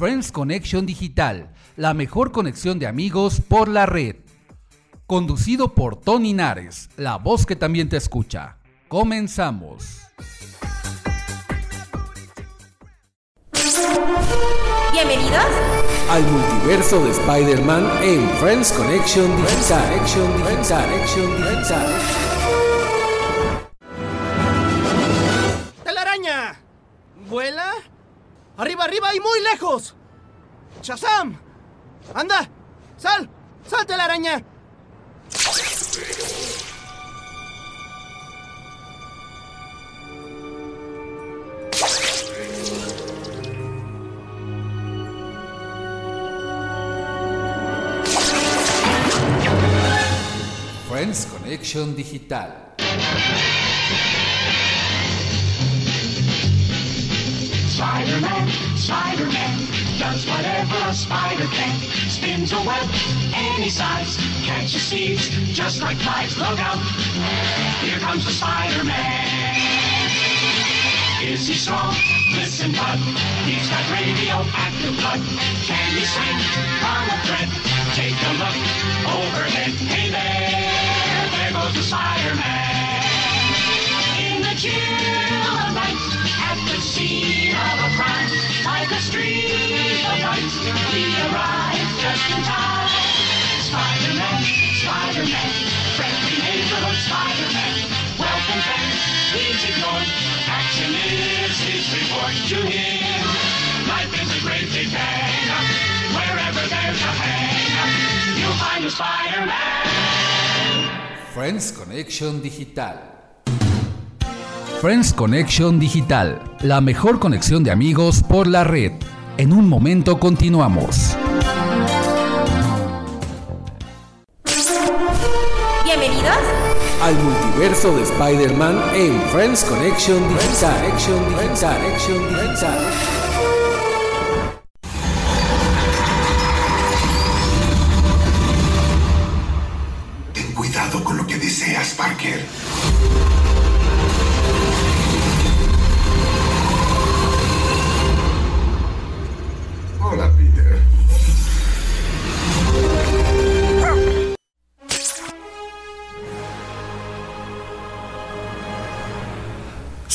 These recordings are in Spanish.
Friends Connection Digital, la mejor conexión de amigos por la red. Conducido por Tony Nares, la voz que también te escucha. Comenzamos. Bienvenidos al multiverso de Spider-Man en Friends Connection Digital. Connection Digital. Connection Digital. ¡Telaraña! ¿Vuela? ¡Arriba, arriba y muy lejos! ¡Shazam! ¡Anda! ¡Sal! ¡Salte la araña! Friends Connection Digital. Spider-Man, Spider-Man, does whatever a spider can. Spins a web any size, catches thieves just like flies. Look out, here comes the Spider-Man. Is he strong? Listen, bud, he's got radioactive blood. Can he swing from a thread? Take a look Friends Connection Digital. Friends Connection Digital, la mejor conexión de amigos por la red. En un momento continuamos. Bienvenidos al multiverso de Spider-Man en Friends Connection Digital. Connection Digital. Connection Digital.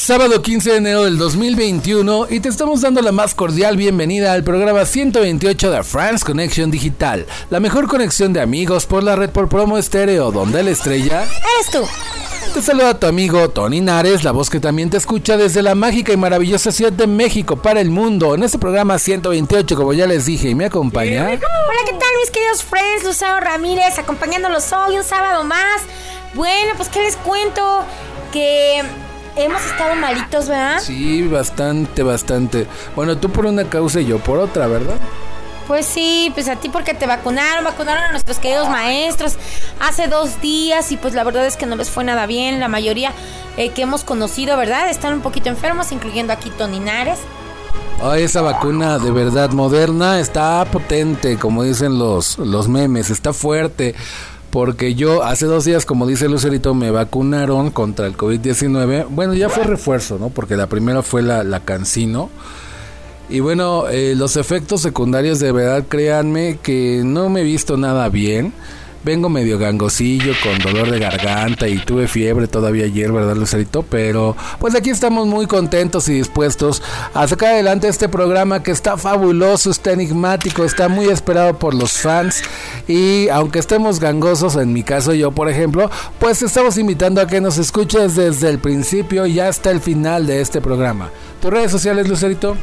Sábado 15 de enero del 2021 y te estamos dando la más cordial bienvenida al programa 128 de France Connection Digital, la mejor conexión de amigos por la red por promo estéreo, donde la estrella eres tú. Te saluda tu amigo Tony Nares, la voz que también te escucha desde la mágica y maravillosa ciudad de México para el mundo. En este programa 128, como ya les dije, y me acompaña. Hola, ¿qué tal mis queridos friends? Lucero Ramírez, acompañándolos hoy un sábado más. Bueno, pues qué les cuento que hemos estado malitos, ¿verdad? Sí, bastante, bastante. Bueno, tú por una causa y yo por otra, ¿verdad? Pues sí, pues a ti porque te vacunaron, vacunaron a nuestros queridos maestros hace dos días y pues la verdad es que no les fue nada bien. La mayoría eh, que hemos conocido, ¿verdad? Están un poquito enfermos, incluyendo aquí Toninares. Ay, esa vacuna de verdad moderna está potente, como dicen los, los memes, está fuerte. Porque yo hace dos días, como dice Lucerito, me vacunaron contra el COVID-19. Bueno, ya fue refuerzo, ¿no? Porque la primera fue la, la Cancino. Y bueno, eh, los efectos secundarios de verdad, créanme que no me he visto nada bien. Vengo medio gangosillo, con dolor de garganta y tuve fiebre todavía ayer, ¿verdad, Lucerito? Pero pues aquí estamos muy contentos y dispuestos a sacar adelante este programa que está fabuloso, está enigmático, está muy esperado por los fans. Y aunque estemos gangosos, en mi caso yo, por ejemplo, pues estamos invitando a que nos escuches desde el principio y hasta el final de este programa. ¿Tus redes sociales, Lucerito?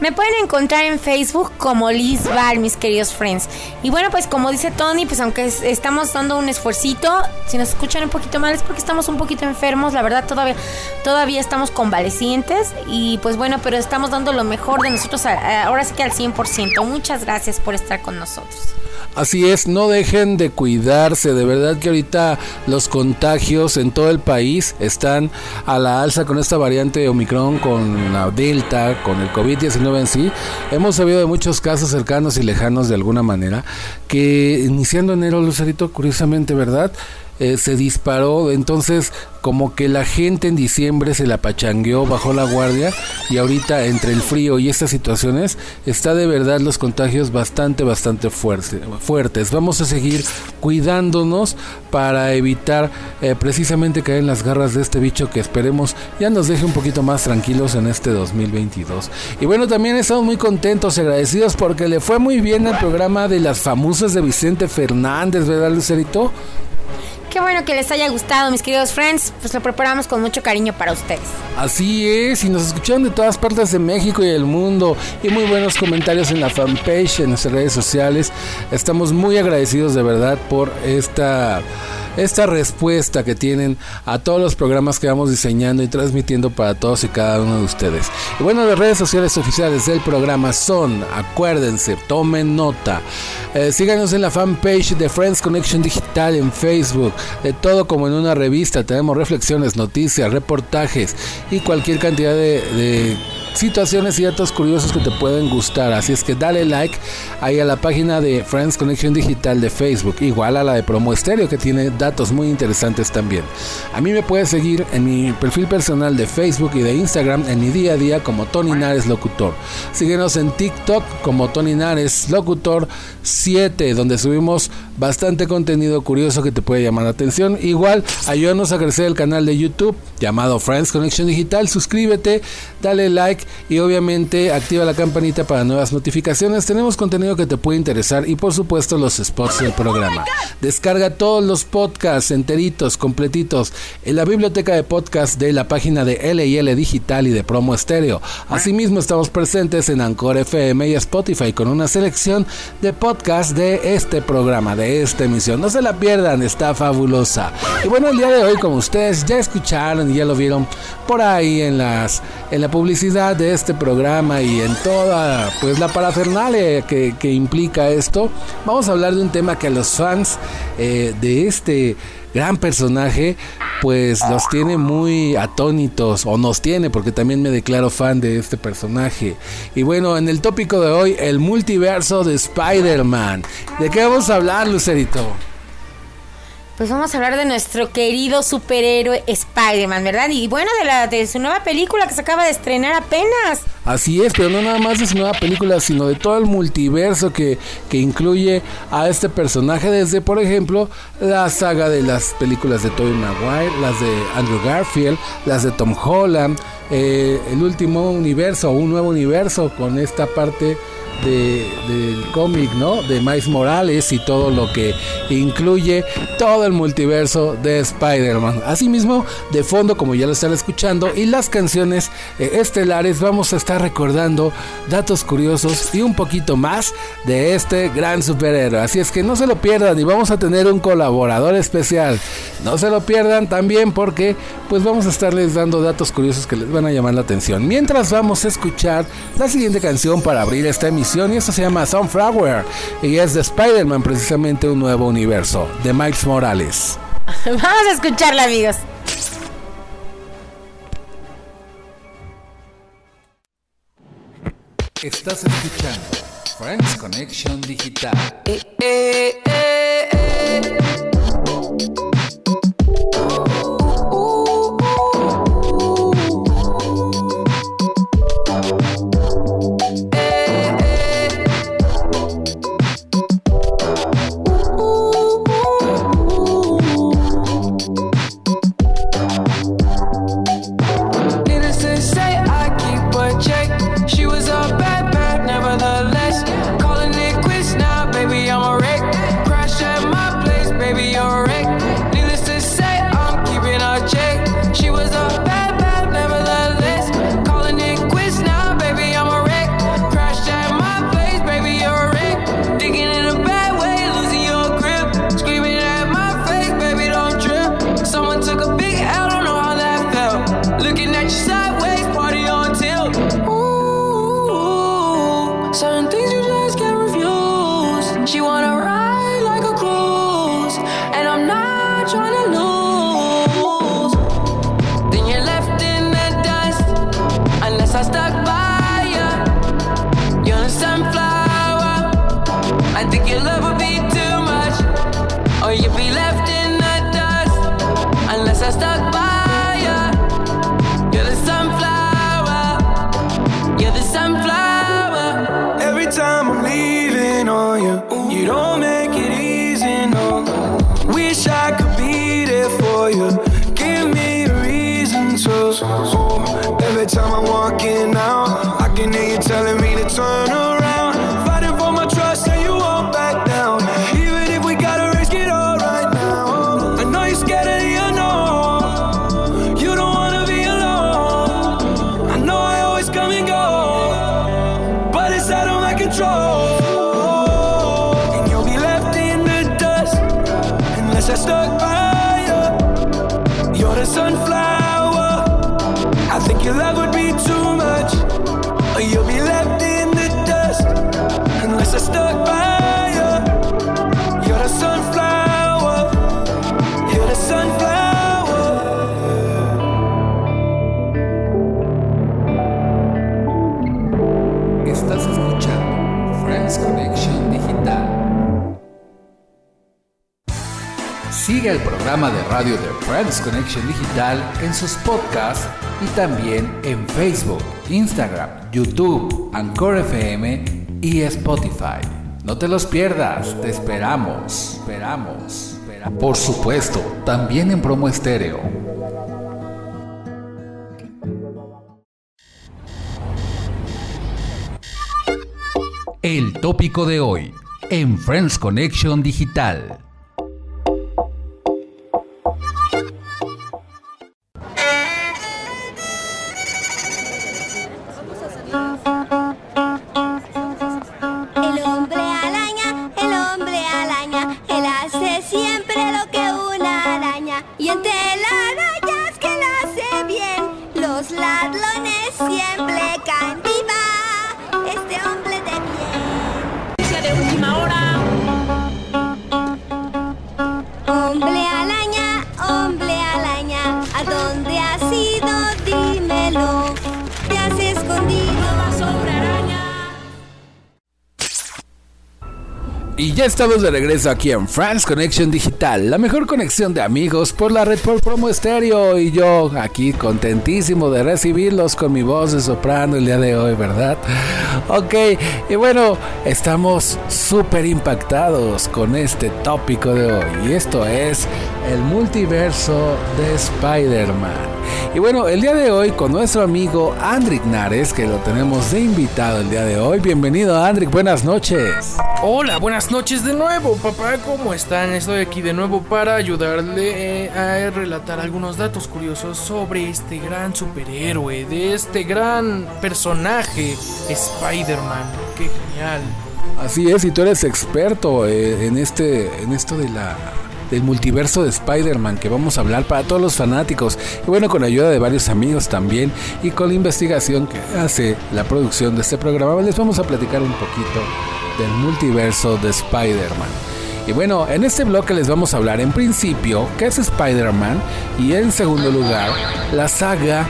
Me pueden encontrar en Facebook como Liz Val, mis queridos friends. Y bueno, pues como dice Tony, pues aunque estamos dando un esfuercito, si nos escuchan un poquito mal es porque estamos un poquito enfermos, la verdad todavía todavía estamos convalecientes y pues bueno, pero estamos dando lo mejor de nosotros ahora sí que al 100%. Muchas gracias por estar con nosotros. Así es, no dejen de cuidarse, de verdad que ahorita los contagios en todo el país están a la alza con esta variante Omicron, con la Delta, con el COVID-19 en sí. Hemos sabido de muchos casos cercanos y lejanos de alguna manera, que iniciando enero, Lucerito, curiosamente, ¿verdad? Eh, se disparó, entonces como que la gente en diciembre se la pachangueó, bajó la guardia y ahorita entre el frío y estas situaciones está de verdad los contagios bastante, bastante fuerte, fuertes. Vamos a seguir cuidándonos para evitar eh, precisamente caer en las garras de este bicho que esperemos ya nos deje un poquito más tranquilos en este 2022. Y bueno, también estamos muy contentos y agradecidos porque le fue muy bien el programa de las famosas de Vicente Fernández, ¿verdad, Lucerito? Qué bueno que les haya gustado, mis queridos friends. Pues lo preparamos con mucho cariño para ustedes. Así es, y nos escucharon de todas partes de México y del mundo. Y muy buenos comentarios en la fanpage, en nuestras redes sociales. Estamos muy agradecidos de verdad por esta esta respuesta que tienen a todos los programas que vamos diseñando y transmitiendo para todos y cada uno de ustedes. Y bueno, las redes sociales oficiales del programa son, acuérdense, tomen nota, eh, síganos en la fanpage de Friends Connection Digital en Facebook, de todo como en una revista, tenemos reflexiones, noticias, reportajes y cualquier cantidad de situaciones y datos curiosos que te pueden gustar. Así es que dale like ahí a la página de Friends Connection Digital de Facebook, igual a la de Promo Estéreo que tiene datos muy interesantes también. A mí me puedes seguir en mi perfil personal de Facebook y de Instagram en mi día a día como Tony Nares Locutor. Síguenos en TikTok como Tony Nares Locutor 7, donde subimos bastante contenido curioso que te puede llamar la atención. Igual, ayúdanos a crecer el canal de YouTube llamado Friends Connection Digital. Suscríbete, dale like y obviamente activa la campanita para nuevas notificaciones. Tenemos contenido que te puede interesar y por supuesto los spots del programa. Descarga todos los podcasts enteritos, completitos en la biblioteca de podcast de la página de LL Digital y de Promo Estéreo. Asimismo estamos presentes en Anchor FM y Spotify con una selección de podcasts de este programa, de esta emisión. No se la pierdan, está fabulosa. Y bueno, el día de hoy, como ustedes ya escucharon y ya lo vieron por ahí en las en la publicidad de este programa y en toda pues la parafernalia que, que implica esto, vamos a hablar de un tema que a los fans eh, de este gran personaje, pues los tiene muy atónitos, o nos tiene, porque también me declaro fan de este personaje. Y bueno, en el tópico de hoy, el multiverso de Spider-Man. ¿De qué vamos a hablar, Lucerito? Pues vamos a hablar de nuestro querido superhéroe Spider-Man, ¿verdad? Y bueno, de, la, de su nueva película que se acaba de estrenar apenas. Así es, pero no nada más de su nueva película, sino de todo el multiverso que, que incluye a este personaje, desde, por ejemplo, la saga de las películas de Tobey Maguire, las de Andrew Garfield, las de Tom Holland, eh, el último universo, un nuevo universo con esta parte de, del cómic, ¿no? De Miles Morales y todo lo que incluye todo el multiverso de Spider-Man. Asimismo, de fondo, como ya lo están escuchando, y las canciones eh, estelares, vamos a estar recordando datos curiosos y un poquito más de este gran superhéroe. Así es que no se lo pierdan y vamos a tener un colaborador especial. No se lo pierdan también porque pues vamos a estarles dando datos curiosos que les van a llamar la atención. Mientras vamos a escuchar la siguiente canción para abrir esta emisión y esto se llama Sunflower y es de Spider-Man precisamente un nuevo universo de Miles Morales. Vamos a escucharla amigos. Estás escuchando Friends Connection Digital. Eh, eh, eh, programa de radio de Friends Connection Digital en sus podcasts y también en Facebook, Instagram, YouTube, Anchor FM y Spotify. No te los pierdas, te esperamos, esperamos. esperamos. Por supuesto, también en promo estéreo. El tópico de hoy en Friends Connection Digital. Estamos de regreso aquí en France Connection Digital, la mejor conexión de amigos por la red por promo estéreo. Y yo aquí contentísimo de recibirlos con mi voz de soprano el día de hoy, ¿verdad? Ok, y bueno, estamos súper impactados con este tópico de hoy. Y esto es el multiverso de Spider-Man. Y bueno, el día de hoy con nuestro amigo Andrick Nares, que lo tenemos de invitado el día de hoy. Bienvenido, Andrick, buenas noches. Hola, buenas noches de nuevo, papá. ¿Cómo están? Estoy aquí de nuevo para ayudarle eh, a relatar algunos datos curiosos sobre este gran superhéroe, de este gran personaje, Spider-Man. ¡Qué genial! Así es, y tú eres experto eh, en este, en esto de la del multiverso de Spider-Man que vamos a hablar para todos los fanáticos y bueno con ayuda de varios amigos también y con la investigación que hace la producción de este programa les vamos a platicar un poquito del multiverso de Spider-Man. Y bueno, en este bloque les vamos a hablar en principio qué es Spider-Man y en segundo lugar la saga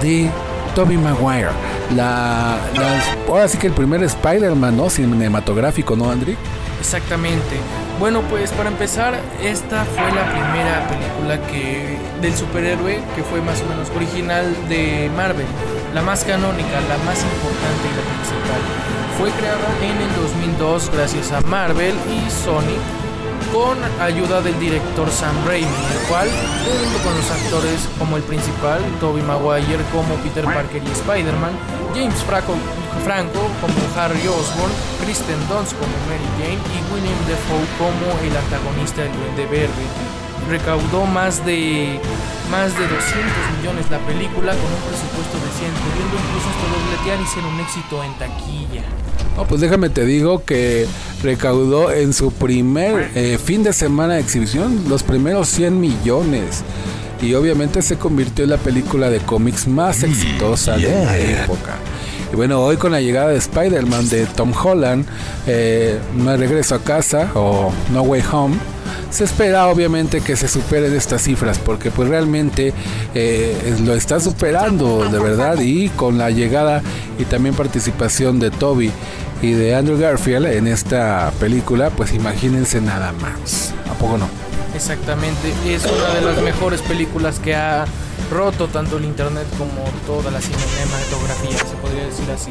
de Tobey Maguire. La, la- ahora sí que el primer Spider-Man, ¿no? Cinematográfico, ¿no, Andri? Exactamente. Bueno, pues para empezar, esta fue la primera película que del superhéroe que fue más o menos original de Marvel, la más canónica, la más importante y la principal. Fue creada en el 2002 gracias a Marvel y Sony con ayuda del director Sam Raimi, el cual, junto con los actores como el principal, Tobey Maguire como Peter Parker y Spider-Man, James Franco, Franco como Harry Osborn, Kristen Dunst como Mary Jane y William Defoe como el antagonista del Duende Verde. Recaudó más de más de 200 millones la película con un presupuesto de 100, pudiendo incluso hasta dobletear y ser un éxito en taquilla. No, pues déjame te digo que recaudó en su primer eh, fin de semana de exhibición los primeros 100 millones. Y obviamente se convirtió en la película de cómics más exitosa de la época. Y bueno, hoy con la llegada de Spider-Man de Tom Holland, eh, No Regreso a Casa o No Way Home, se espera obviamente que se superen estas cifras porque pues realmente eh, lo está superando de verdad y con la llegada y también participación de Toby y de Andrew Garfield en esta película pues imagínense nada más. A poco no Exactamente, es una de las mejores películas que ha roto tanto el internet como toda la cinematografía, se podría decir así.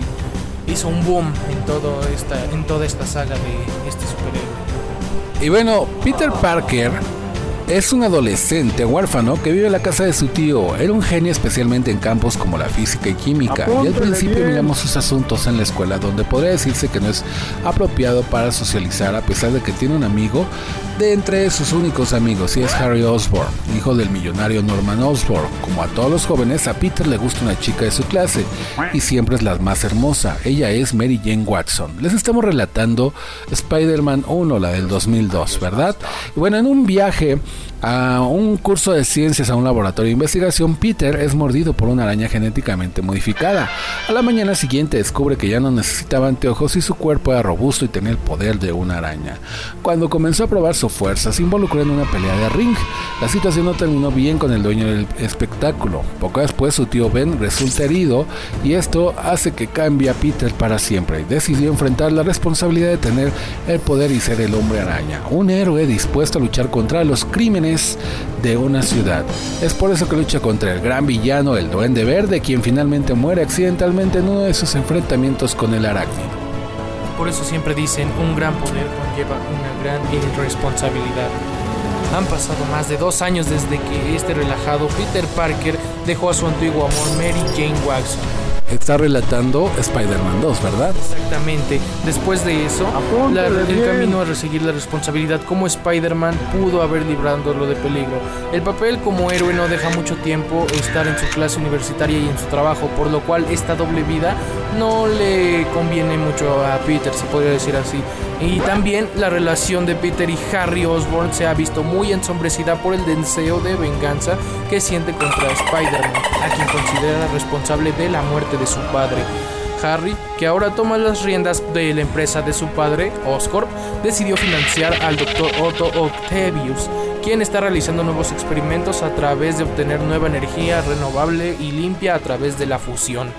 Hizo un boom en, todo esta, en toda esta saga de este superhéroe. Y bueno, Peter Parker es un adolescente huérfano que vive en la casa de su tío. Era un genio especialmente en campos como la física y química. y al principio miramos sus asuntos en la escuela, donde podría decirse que no es apropiado para socializar, a pesar de que tiene un amigo de entre sus únicos amigos, y es Harry Osborn, hijo del millonario Norman Osborn. Como a todos los jóvenes, a Peter le gusta una chica de su clase, y siempre es la más hermosa. Ella es Mary Jane Watson. Les estamos relatando Spider-Man 1, la del 2002, ¿verdad? Y bueno, en un viaje a un curso de ciencias a un laboratorio de investigación, Peter es mordido por una araña genéticamente modificada. A la mañana siguiente descubre que ya no necesitaba anteojos y su cuerpo era robusto y tenía el poder de una araña. Cuando comenzó a probar su fuerza, se involucró en una pelea de ring. La situación no terminó bien con el dueño del espectáculo. Poco después su tío Ben resulta herido y esto hace que cambie a Peter para siempre. Decidió enfrentar la responsabilidad de tener el poder y ser el hombre araña, un héroe dispuesto a luchar contra los crímenes de una ciudad. Es por eso que lucha contra el gran villano, el Duende Verde, quien finalmente muere accidentalmente en uno de sus enfrentamientos con el arácnido. Por eso siempre dicen, un gran poder conlleva una gran irresponsabilidad. Han pasado más de dos años desde que este relajado Peter Parker dejó a su antiguo amor Mary Jane Watson está relatando Spider-Man 2, ¿verdad? Exactamente. Después de eso, la, el camino a reseguir la responsabilidad como Spider-Man pudo haber librándolo de peligro. El papel como héroe no deja mucho tiempo estar en su clase universitaria y en su trabajo, por lo cual esta doble vida no le conviene mucho a Peter, se podría decir así. Y también la relación de Peter y Harry Osborn se ha visto muy ensombrecida por el deseo de venganza que siente contra Spider-Man, a quien considera responsable de la muerte de su padre. Harry, que ahora toma las riendas de la empresa de su padre, Oscorp, decidió financiar al Dr. Otto Octavius, quien está realizando nuevos experimentos a través de obtener nueva energía renovable y limpia a través de la fusión.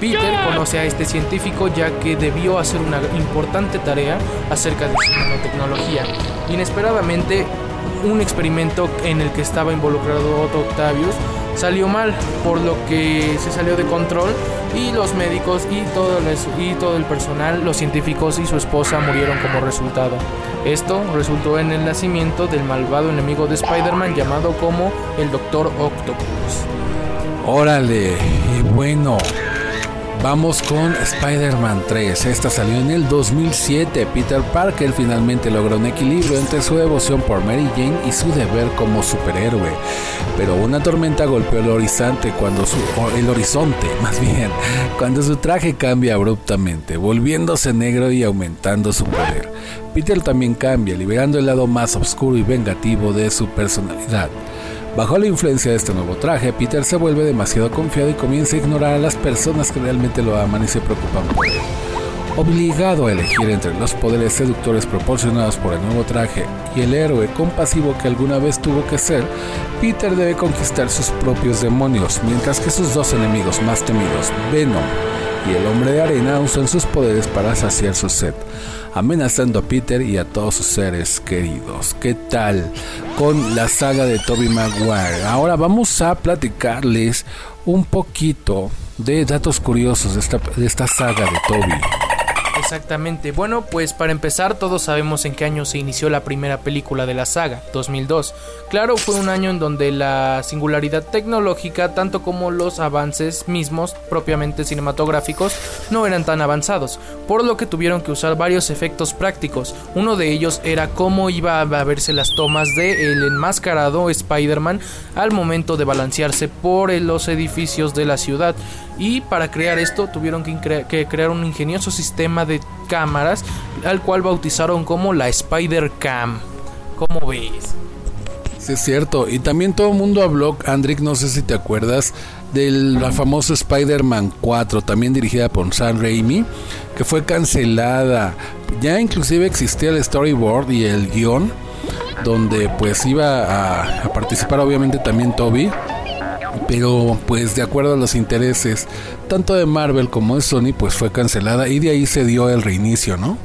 Peter conoce a este científico ya que debió hacer una importante tarea acerca de su nanotecnología. Inesperadamente, un experimento en el que estaba involucrado Otto Octavius salió mal, por lo que se salió de control y los médicos y todo, el, y todo el personal, los científicos y su esposa murieron como resultado. Esto resultó en el nacimiento del malvado enemigo de Spider-Man llamado como el Doctor Octopus. Órale, y bueno, Vamos con Spider-Man 3. Esta salió en el 2007. Peter Parker finalmente logró un equilibrio entre su devoción por Mary Jane y su deber como superhéroe. Pero una tormenta golpeó el horizonte cuando su el horizonte, más bien, cuando su traje cambia abruptamente, volviéndose negro y aumentando su poder. Peter también cambia, liberando el lado más oscuro y vengativo de su personalidad. Bajo la influencia de este nuevo traje, Peter se vuelve demasiado confiado y comienza a ignorar a las personas que realmente lo aman y se preocupan por él. Obligado a elegir entre los poderes seductores proporcionados por el nuevo traje y el héroe compasivo que alguna vez tuvo que ser, Peter debe conquistar sus propios demonios, mientras que sus dos enemigos más temidos, Venom y el hombre de arena, usan sus poderes para saciar su sed amenazando a Peter y a todos sus seres queridos. ¿Qué tal con la saga de Toby Maguire? Ahora vamos a platicarles un poquito de datos curiosos de esta, de esta saga de Toby. Exactamente. Bueno, pues para empezar, todos sabemos en qué año se inició la primera película de la saga, 2002. Claro, fue un año en donde la singularidad tecnológica, tanto como los avances mismos propiamente cinematográficos, no eran tan avanzados, por lo que tuvieron que usar varios efectos prácticos. Uno de ellos era cómo iba a verse las tomas de el enmascarado Spider-Man al momento de balancearse por los edificios de la ciudad. Y para crear esto tuvieron que, crear un ingenioso sistema de cámaras, al cual bautizaron como la Spider Cam. ¿Cómo ves? Sí, es cierto. Y también todo el mundo habló, Andrick, no sé si te acuerdas, de la famosa Spider-Man 4, también dirigida por Sam Raimi, que fue cancelada. Ya inclusive existía el storyboard y el guion donde pues iba a participar obviamente también Toby pero pues de acuerdo a los intereses tanto de Marvel como de Sony pues fue cancelada y de ahí se dio el reinicio, ¿no?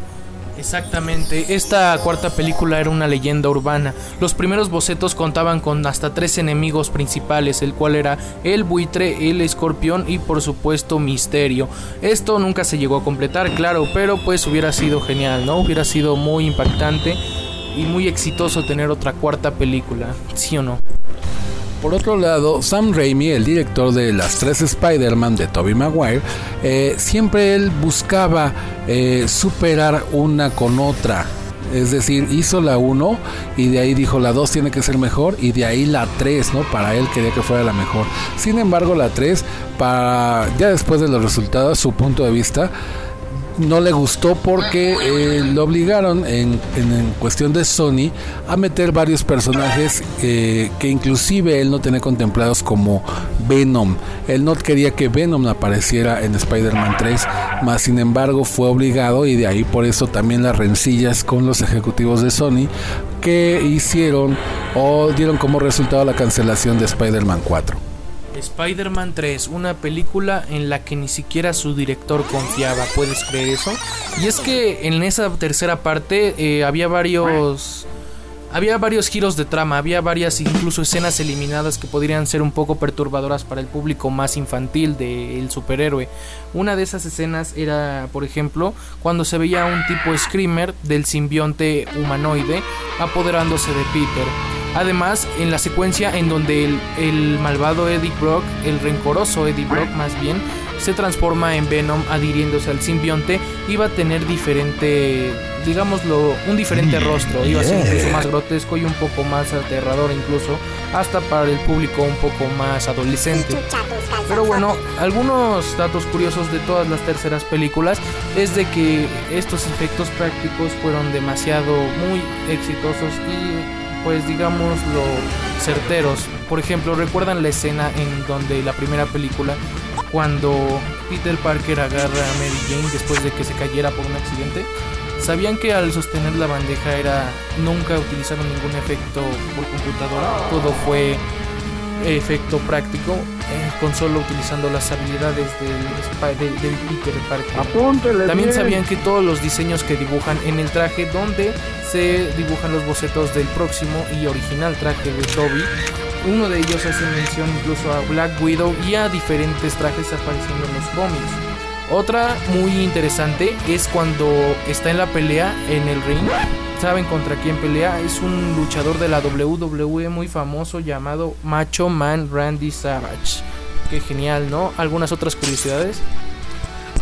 Exactamente, esta cuarta película era una leyenda urbana. Los primeros bocetos contaban con hasta tres enemigos principales, el cual era el buitre, el escorpión y por supuesto Misterio. Esto nunca se llegó a completar, claro, pero pues hubiera sido genial, ¿no? Hubiera sido muy impactante y muy exitoso tener otra cuarta película, ¿sí o no? Por otro lado, Sam Raimi, el director de las tres Spider-Man de Tobey Maguire, eh, siempre él buscaba eh, superar una con otra. Es decir, hizo la 1 y de ahí dijo la 2 tiene que ser mejor y de ahí la 3, ¿no? Para él quería que fuera la mejor. Sin embargo, la 3, para ya después de los resultados, su punto de vista, no le gustó porque eh, lo obligaron en, en, cuestión de Sony a meter varios personajes eh, que inclusive él no tenía contemplados como Venom. Él no quería que Venom apareciera en Spider-Man 3, más sin embargo fue obligado y de ahí por eso también las rencillas con los ejecutivos de Sony que hicieron o dieron como resultado la cancelación de Spider-Man 4. Spider-Man 3, una película en la que ni siquiera su director confiaba, ¿puedes creer eso? Y es que en esa tercera parte eh, había varios... Había varios giros de trama, había varias incluso escenas eliminadas que podrían ser un poco perturbadoras para el público más infantil del superhéroe. Una de esas escenas era, por ejemplo, cuando se veía un tipo screamer del simbionte humanoide apoderándose de Peter. Además, en la secuencia en donde el, malvado Eddie Brock, el rencoroso Eddie Brock más bien, se transforma en Venom adhiriéndose al simbionte, iba a tener diferente, digámoslo, un diferente rostro, iba a ser incluso más grotesco y un poco más aterrador incluso, hasta para el público un poco más adolescente. Pero bueno, algunos datos curiosos de todas las terceras películas es de que estos efectos prácticos fueron demasiado muy exitosos y pues digamos lo certeros. Por ejemplo, ¿recuerdan la escena en donde la primera película, cuando Peter Parker agarra a Mary Jane después de que se cayera por un accidente? ¿Sabían que al sostener la bandeja era nunca utilizaron ningún efecto por computadora? Todo fue efecto práctico eh, con solo utilizando las habilidades del, del, del Peter Parker. También sabían que todos los diseños que dibujan en el traje donde se dibujan los bocetos del próximo y original traje de Toby. Uno de ellos hace mención incluso a Black Widow y a diferentes trajes apareciendo en los cómics. Otra muy interesante es cuando está en la pelea en el ring. ¿Saben contra quién pelea? Es un luchador de la WWE muy famoso llamado Macho Man Randy Savage. Qué genial, ¿no? ¿Algunas otras curiosidades?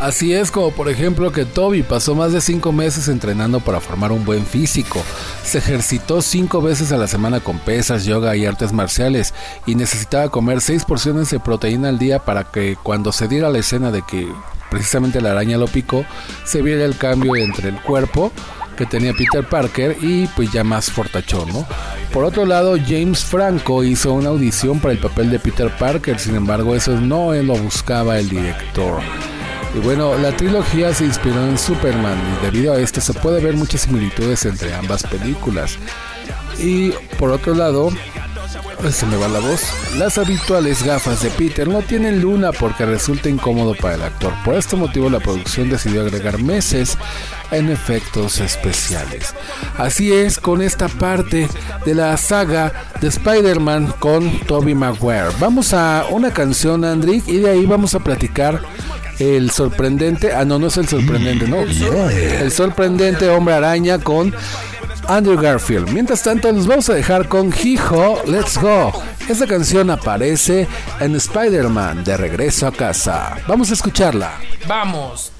Así es como por ejemplo que Toby pasó más de 5 meses entrenando para formar un buen físico. Se ejercitó 5 veces a la semana con pesas, yoga y artes marciales y necesitaba comer 6 porciones de proteína al día para que cuando se diera la escena de que precisamente la araña lo picó, se viera el cambio entre el cuerpo que tenía Peter Parker y pues ya más fortachón, ¿no? Por otro lado, James Franco hizo una audición para el papel de Peter Parker, sin embargo eso no lo buscaba el director. Y bueno, la trilogía se inspiró en Superman y debido a esto se puede ver muchas similitudes entre ambas películas. Y por otro lado, se me va la voz. Las habituales gafas de Peter no tienen luna porque resulta incómodo para el actor. Por este motivo la producción decidió agregar meses en efectos especiales. Así es con esta parte de la saga de Spider-Man con Tobey Maguire. Vamos a una canción, Andrick, y de ahí vamos a platicar el sorprendente, ah no, no es el sorprendente, no, el sorprendente hombre araña con Andrew Garfield. Mientras tanto, nos vamos a dejar con Hijo, Let's Go. Esta canción aparece en Spider-Man de regreso a casa. Vamos a escucharla. Vamos.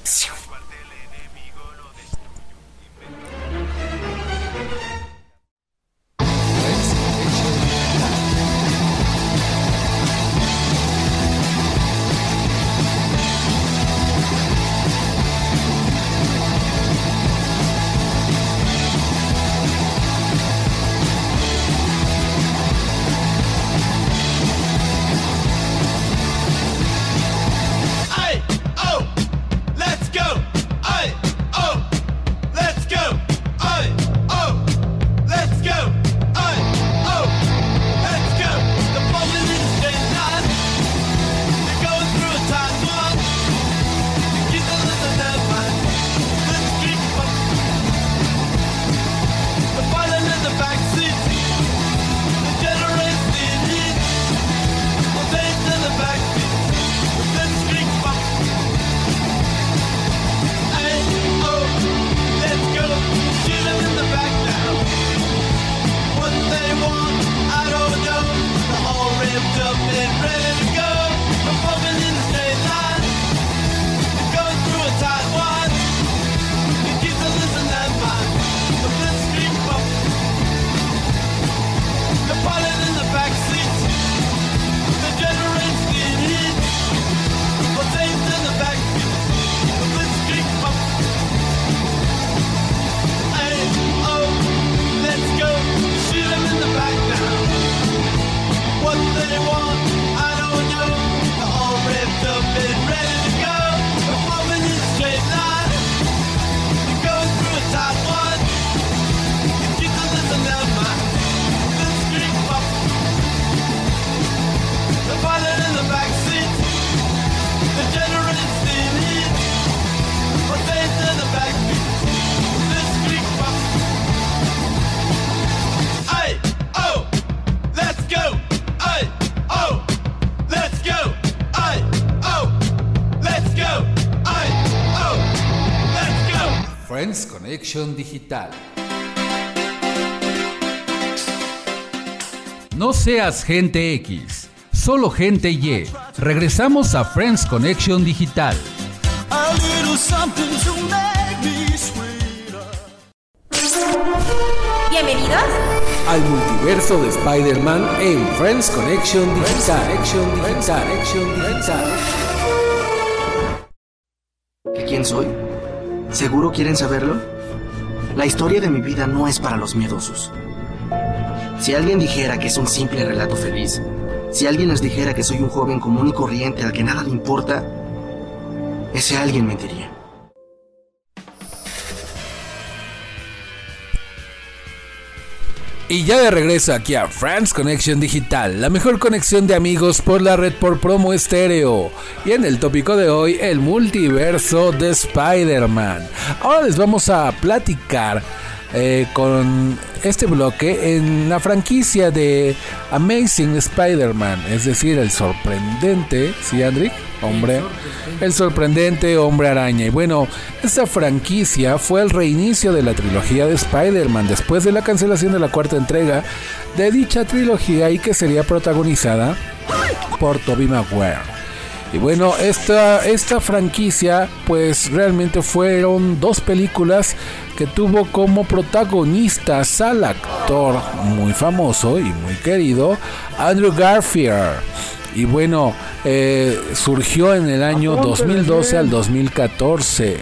Digital. No seas gente X, solo gente Y. Regresamos a Friends Connection Digital. Bienvenidos al multiverso de Spider-Man en Friends Connection Digital. Connection Digital. Connection Digital. ¿Quién soy? ¿Seguro quieren saberlo? La historia de mi vida no es para los miedosos. Si alguien dijera que es un simple relato feliz, si alguien les dijera que soy un joven común y corriente al que nada le importa, ese alguien mentiría. Y ya de regreso aquí a France Connection Digital, la mejor conexión de amigos por la red por promo estéreo. Y en el tópico de hoy, el multiverso de Spider-Man. Ahora les vamos a platicar eh, con este bloque en la franquicia de Amazing Spider-Man, es decir, el sorprendente, ¿sí, Andrick? Hombre, el sorprendente hombre araña. Y bueno, esta franquicia fue el reinicio de la trilogía de Spider-Man después de la cancelación de la cuarta entrega de dicha trilogía y que sería protagonizada por Tobey Maguire. Y bueno, esta, esta franquicia pues realmente fueron dos películas que tuvo como protagonistas al actor muy famoso y muy querido Andrew Garfield. Y bueno, eh, surgió en el año 2012 al 2014.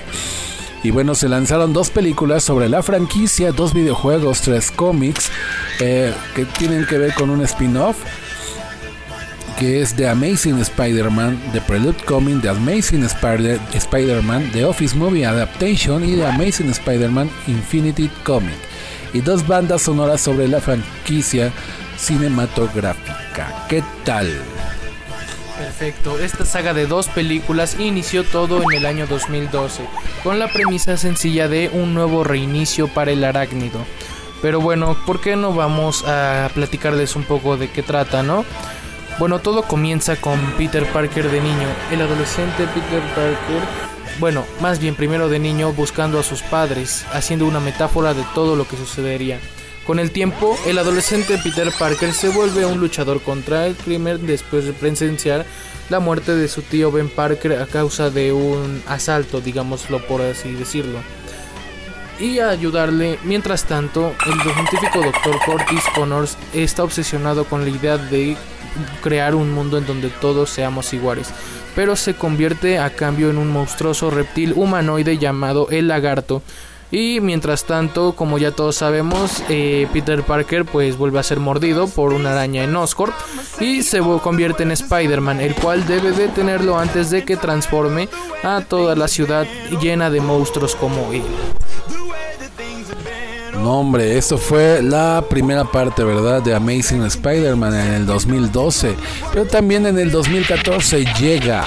Y bueno, se lanzaron dos películas sobre la franquicia, dos videojuegos, tres cómics eh, que tienen que ver con un spin-off que es The Amazing Spider-Man, The Prelude Coming, The Amazing Spider-Man, The Office Movie Adaptation y The Amazing Spider-Man Infinity Comic. Y dos bandas sonoras sobre la franquicia cinematográfica. ¿Qué tal? Perfecto, esta saga de dos películas inició todo en el año 2012, con la premisa sencilla de un nuevo reinicio para el arácnido. Pero bueno, ¿por qué no vamos a platicarles un poco de qué trata, no? Bueno, todo comienza con Peter Parker de niño, el adolescente Peter Parker, bueno, más bien primero de niño buscando a sus padres, haciendo una metáfora de todo lo que sucedería. Con el tiempo, el adolescente Peter Parker se vuelve un luchador contra el crimen después de presenciar la muerte de su tío Ben Parker a causa de un asalto, digámoslo por así decirlo. Y a ayudarle, mientras tanto, el científico Dr. Curtis Connors está obsesionado con la idea de crear un mundo en donde todos seamos iguales, pero se convierte a cambio en un monstruoso reptil humanoide llamado el lagarto. Y mientras tanto, como ya todos sabemos, eh, Peter Parker pues vuelve a ser mordido por una araña en Oscorp y se convierte en Spider-Man, el cual debe detenerlo antes de que transforme a toda la ciudad llena de monstruos como él. No, hombre, esto fue la primera parte, ¿verdad? De Amazing Spider-Man en el 2012. Pero también en el 2014 llega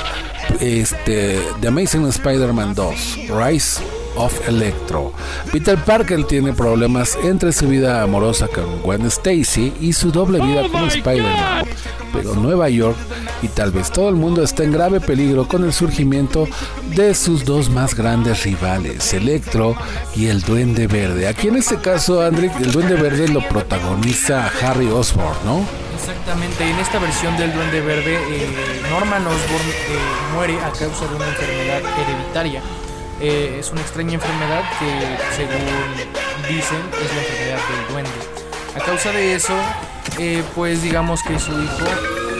este, The Amazing Spider-Man 2, Rise of Electro. Peter Parker tiene problemas entre su vida amorosa con Gwen Stacy y su doble vida como Spider-Man. Pero Nueva York y tal vez todo el mundo está en grave peligro con el surgimiento de sus dos más grandes rivales, Electro y el Duende Verde. Aquí en este caso, Andrick, el Duende Verde lo protagoniza Harry Osborn, ¿no? Exactamente, en esta versión del Duende Verde, eh, Norman Osborn eh, muere a causa de una enfermedad hereditaria. Eh, es una extraña enfermedad que, según dicen, es la enfermedad del duende. A causa de eso, pues digamos que su hijo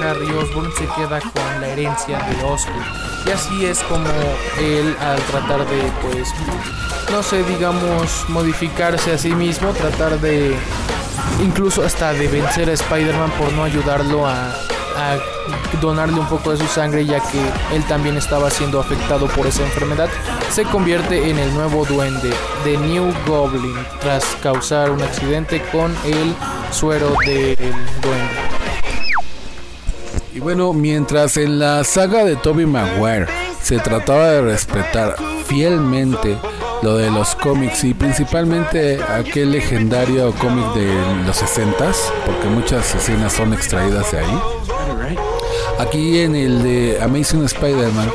Harry Osborn se queda con la herencia de Osborn. Y así es como él al tratar de, pues, no sé, digamos, modificarse a sí mismo, tratar de, incluso hasta de vencer a Spider-Man por no ayudarlo a, a donarle un poco de su sangre ya que él también estaba siendo afectado por esa enfermedad, se convierte en el nuevo duende de New Goblin tras causar un accidente con el suero del duende. Y bueno, mientras en la saga de Toby Maguire se trataba de respetar fielmente lo de los cómics y principalmente aquel legendario cómic de los 60s, porque muchas escenas son extraídas de ahí. Aquí en el de Amazing Spider-Man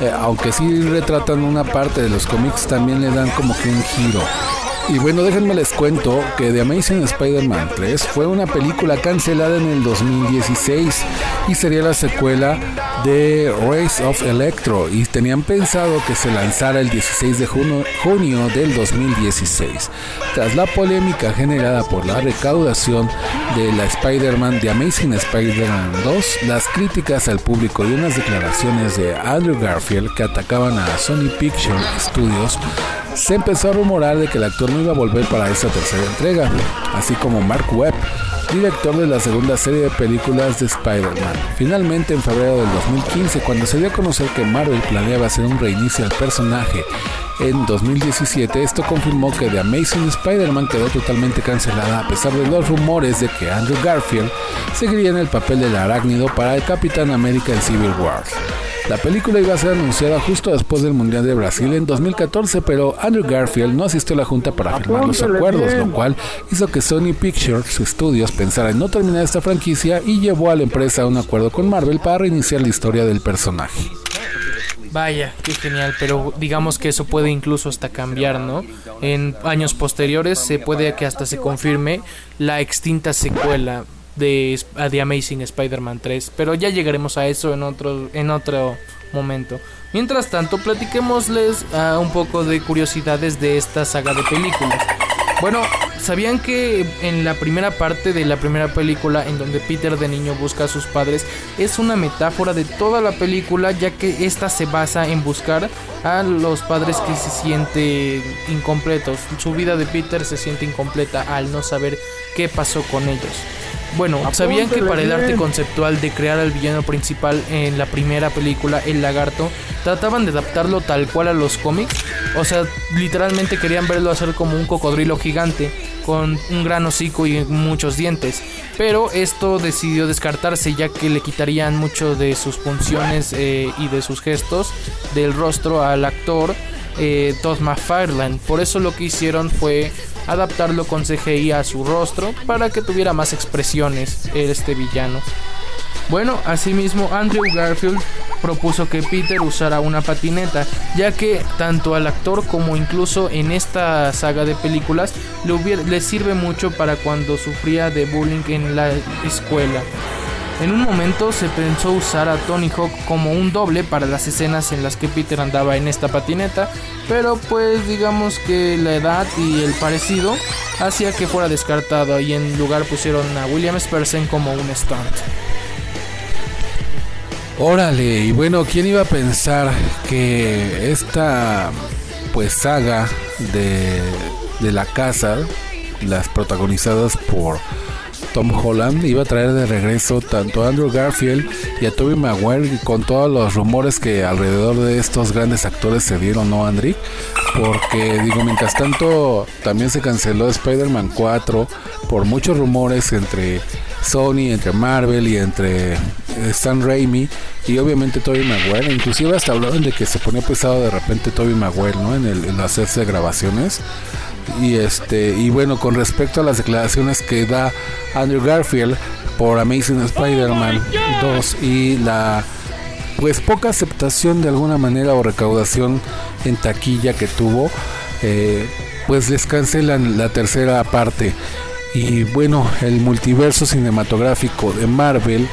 eh, aunque sí retratan una parte de los cómics, también le dan como que un giro. Y bueno, déjenme les cuento que The Amazing Spider-Man 3 fue una película cancelada en el 2016 y sería la secuela de Race of Electro y tenían pensado que se lanzara el 16 de junio, del 2016. Tras la polémica generada por la recaudación de la Spider-Man The Amazing Spider-Man 2, las críticas al público y unas declaraciones de Andrew Garfield que atacaban a Sony Pictures Studios se empezó a rumorar de que el actor no iba a volver para esta tercera entrega, así como Mark Webb, director de la segunda serie de películas de Spider-Man. Finalmente, en febrero del 2015, cuando se dio a conocer que Marvel planeaba hacer un reinicio al personaje en 2017, esto confirmó que The Amazing Spider-Man quedó totalmente cancelada a pesar de los rumores de que Andrew Garfield seguiría en el papel del arácnido para el Capitán América en Civil War. La película iba a ser anunciada justo después del Mundial de Brasil en 2014, pero Andrew Garfield no asistió a la junta para firmar los acuerdos, lo cual hizo que Sony Pictures Studios pensara en no terminar esta franquicia y llevó a la empresa a un acuerdo con Marvel para reiniciar la historia del personaje. Vaya, qué genial, pero digamos que eso puede incluso hasta cambiar, ¿no? En años posteriores se puede que hasta se confirme la extinta secuela de Amazing Spider-Man 3, pero ya llegaremos a eso en otro en otro momento. Mientras tanto, platiquémosles uh, un poco de curiosidades de esta saga de películas. Bueno, ¿sabían que en la primera parte de la primera película, en donde Peter de niño busca a sus padres, es una metáfora de toda la película, ya que esta se basa en buscar a los padres que se sienten incompletos? Su vida de Peter se siente incompleta al no saber qué pasó con ellos. Bueno, ¿sabían que para el arte conceptual de crear al villano principal en la primera película, El Lagarto, trataban de adaptarlo tal cual a los cómics? O sea, literalmente querían verlo hacer como un cocodrilo gigante, con un gran hocico y muchos dientes. Pero esto decidió descartarse ya que le quitarían mucho de sus funciones eh, y de sus gestos del rostro al actor eh, Todd McFarlane. Por eso lo que hicieron fue adaptarlo con CGI a su rostro para que tuviera más expresiones este villano. Bueno, asimismo Andrew Garfield propuso que Peter usara una patineta, ya que tanto al actor como incluso en esta saga de películas le, le sirve mucho para cuando sufría de bullying en la escuela. En un momento se pensó usar a Tony Hawk como un doble para las escenas en las que Peter andaba en esta patineta, pero pues digamos que la edad y el parecido hacía que fuera descartado y en lugar pusieron a William Spersen como un stunt. Órale, y bueno, ¿quién iba a pensar que esta pues saga de, de la casa, las protagonizadas por Tom Holland iba a traer de regreso tanto a Andrew Garfield y a Tobey Maguire con todos los rumores que alrededor de estos grandes actores se dieron, ¿no, Andrew? Porque digo, mientras tanto también se canceló Spider-Man 4 por muchos rumores entre Sony, entre Marvel y entre eh, Stan Raimi y obviamente Tobey Maguire, inclusive hasta hablaron de que se ponía pesado de repente Tobey Maguire, ¿no? En, el, en hacerse grabaciones y este y bueno con respecto a las declaraciones que da Andrew Garfield por Amazing Spider-Man 2 y la pues poca aceptación de alguna manera o recaudación en taquilla que tuvo eh, pues les cancelan la tercera parte. Y bueno el multiverso cinematográfico de Marvel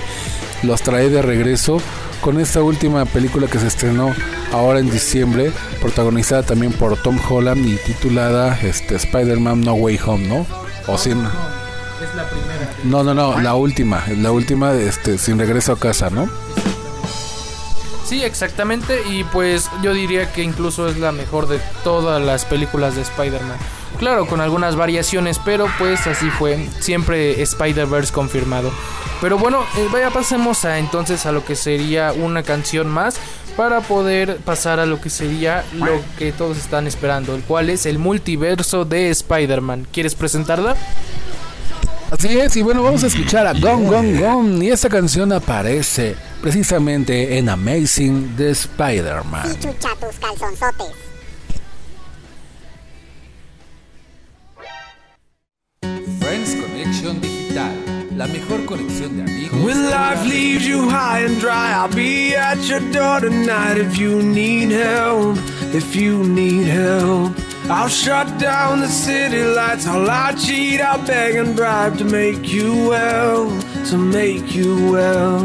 los trae de regreso con esta última película que se estrenó ahora en diciembre, protagonizada también por Tom Holland y titulada este, Spider-Man No Way Home, ¿no? O sin... No, es la primera. No, no, no, la última, la última este, sin regreso a casa, ¿no? Sí, exactamente, y pues yo diría que incluso es la mejor de todas las películas de Spider-Man. Claro, con algunas variaciones, pero pues así fue. Siempre Spider-Verse confirmado. Pero bueno, eh, vaya, pasemos a entonces a lo que sería una canción más para poder pasar a lo que sería lo que todos están esperando, el cual es el multiverso de Spider-Man. ¿Quieres presentarla? Así es, y bueno, vamos a escuchar a Gong Gong Gong y esta canción aparece precisamente en Amazing the Spider-Man. Chucha tus calzonzotes. La mejor de amigos. When life leaves you high and dry, I'll be at your door tonight if you need help. If you need help, I'll shut down the city lights. I'll lie, cheat, I'll beg and bribe to make you well, to make you well.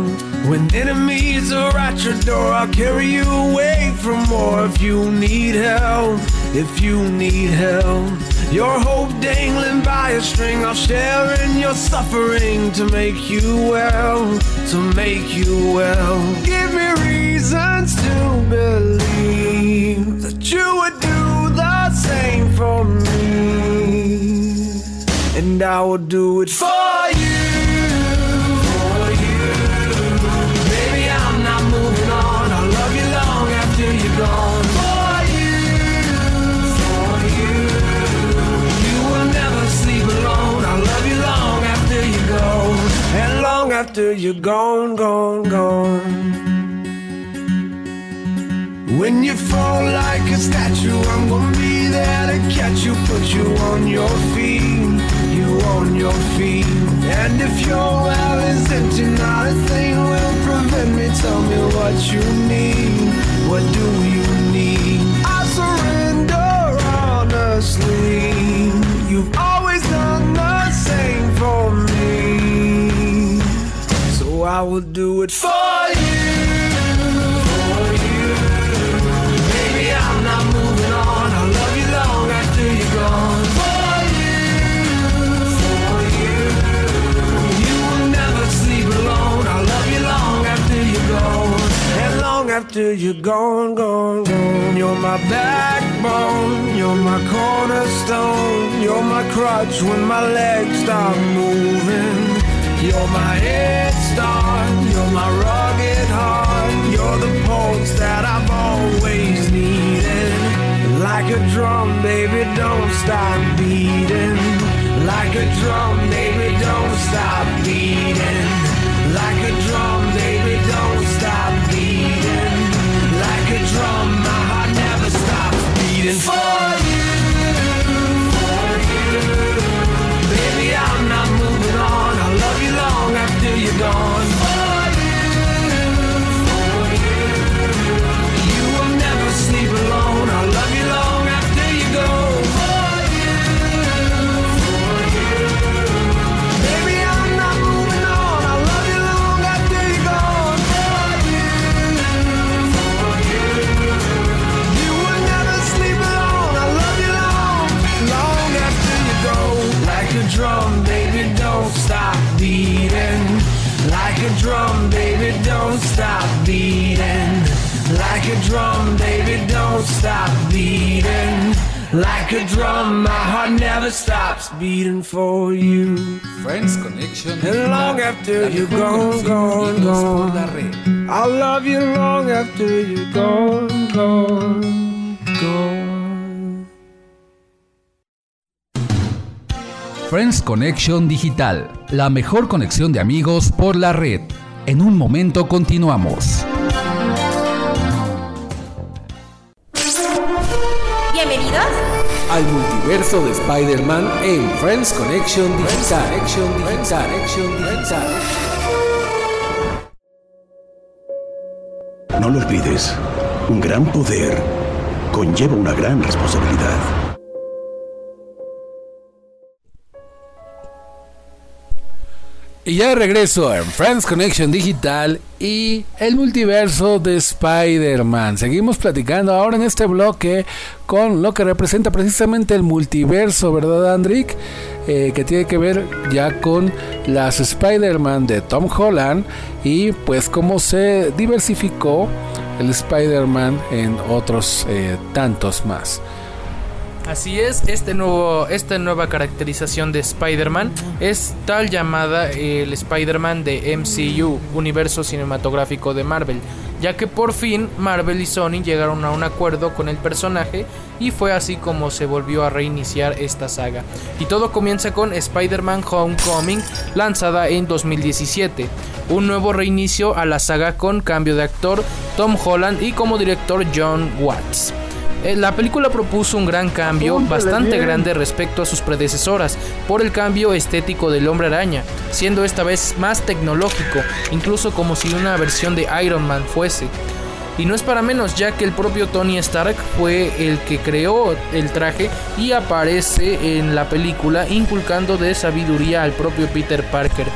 When enemies are at your door, I'll carry you away from more if you need help. If you need help, your hope dangling by a string, I'll share in your suffering to make you well, to make you well. Give me reasons to believe that you would do the same for me, and I will do it for you. After you're gone, gone, gone. When you fall like a statue, I'm gonna be there to catch you, put you on your feet, you on your feet. And if your well is empty, not a thing will prevent me. Tell me what you need, what do I will do it for you. For you. Baby, I'm not moving on. I'll love you long after you're gone. For you, for you. You will never sleep alone. I'll love you long after you're gone. And long after you're gone, gone, gone. You're my backbone. You're my cornerstone. You're my crutch when my legs stop moving. You're my head start. You're my rugged heart. You're the pulse that I've always needed. Like a drum, baby, don't stop beating. Like a drum, baby, don't stop beating. Like a drum, baby, don't stop beating. Like a drum, my heart never stops beating. Gone. Beating for you. Friends Connection. And long after la you're gone, gone, gone. I'll love you long after you're gone, gone, gone. Friends Connection Digital, la mejor conexión de amigos por la red. En un momento continuamos. Al multiverso de Spider-Man en Friends Connection Digital. Connection Digital. Connection Digital. No lo olvides, un gran poder conlleva una gran responsabilidad. Y ya regreso en Friends Connection Digital y el multiverso de Spider-Man. Seguimos platicando ahora en este bloque con lo que representa precisamente el multiverso, ¿verdad, Andrick? Eh, que tiene que ver ya con las Spider-Man de Tom Holland y pues cómo se diversificó el Spider-Man en otros eh, tantos más. Así es, este esta nueva caracterización de Spider-Man es tal llamada el Spider-Man de MCU, Universo Cinematográfico de Marvel, ya que por fin Marvel y Sony llegaron a un acuerdo con el personaje y fue así como se volvió a reiniciar esta saga. Y todo comienza con Spider-Man Homecoming, lanzada en 2017, un nuevo reinicio a la saga con cambio de actor Tom Holland y como director John Watts. Eh, La película propuso un gran cambio, bastante bien. grande respecto a sus predecesoras, por el cambio estético del hombre araña, siendo esta vez más tecnológico, incluso como si una versión de Iron Man fuese. Y no es para menos, ya que el propio Tony Stark fue el que creó el traje y aparece en la película inculcando de sabiduría al propio Peter Parker.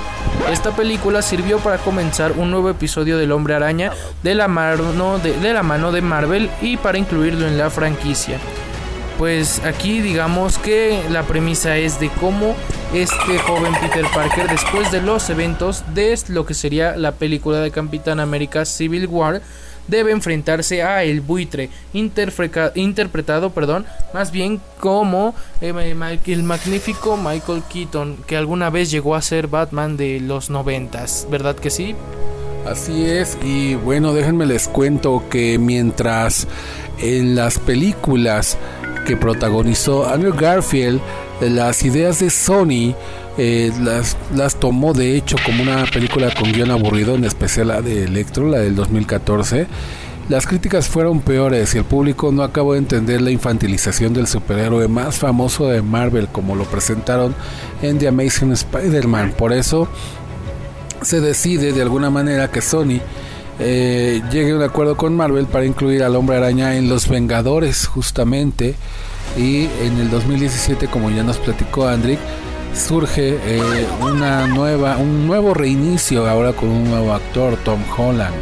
Esta película sirvió para comenzar un nuevo episodio del Hombre Araña de la mano de, Marvel y para incluirlo en la franquicia. Pues aquí digamos que la premisa es de cómo este joven Peter Parker después de los eventos de lo que sería la película de Capitán América Civil War debe enfrentarse a el buitre interpretado perdón más bien como eh, el magnífico Michael Keaton que alguna vez llegó a ser Batman de los noventas verdad que sí Así es, y bueno, déjenme les cuento que mientras en las películas que protagonizó Andrew Garfield, las ideas de Sony eh, las, las tomó de hecho como una película con guion aburrido, en especial la de Electro, la del 2014. Las críticas fueron peores y el público no acabó de entender la infantilización del superhéroe más famoso de Marvel como lo presentaron en The Amazing Spider-Man. Por eso se decide de alguna manera que Sony eh, llegue a un acuerdo con Marvel para incluir al hombre araña en los Vengadores justamente y en el 2017 como ya nos platicó Andrick surge eh, una nueva un nuevo reinicio ahora con un nuevo actor Tom Holland.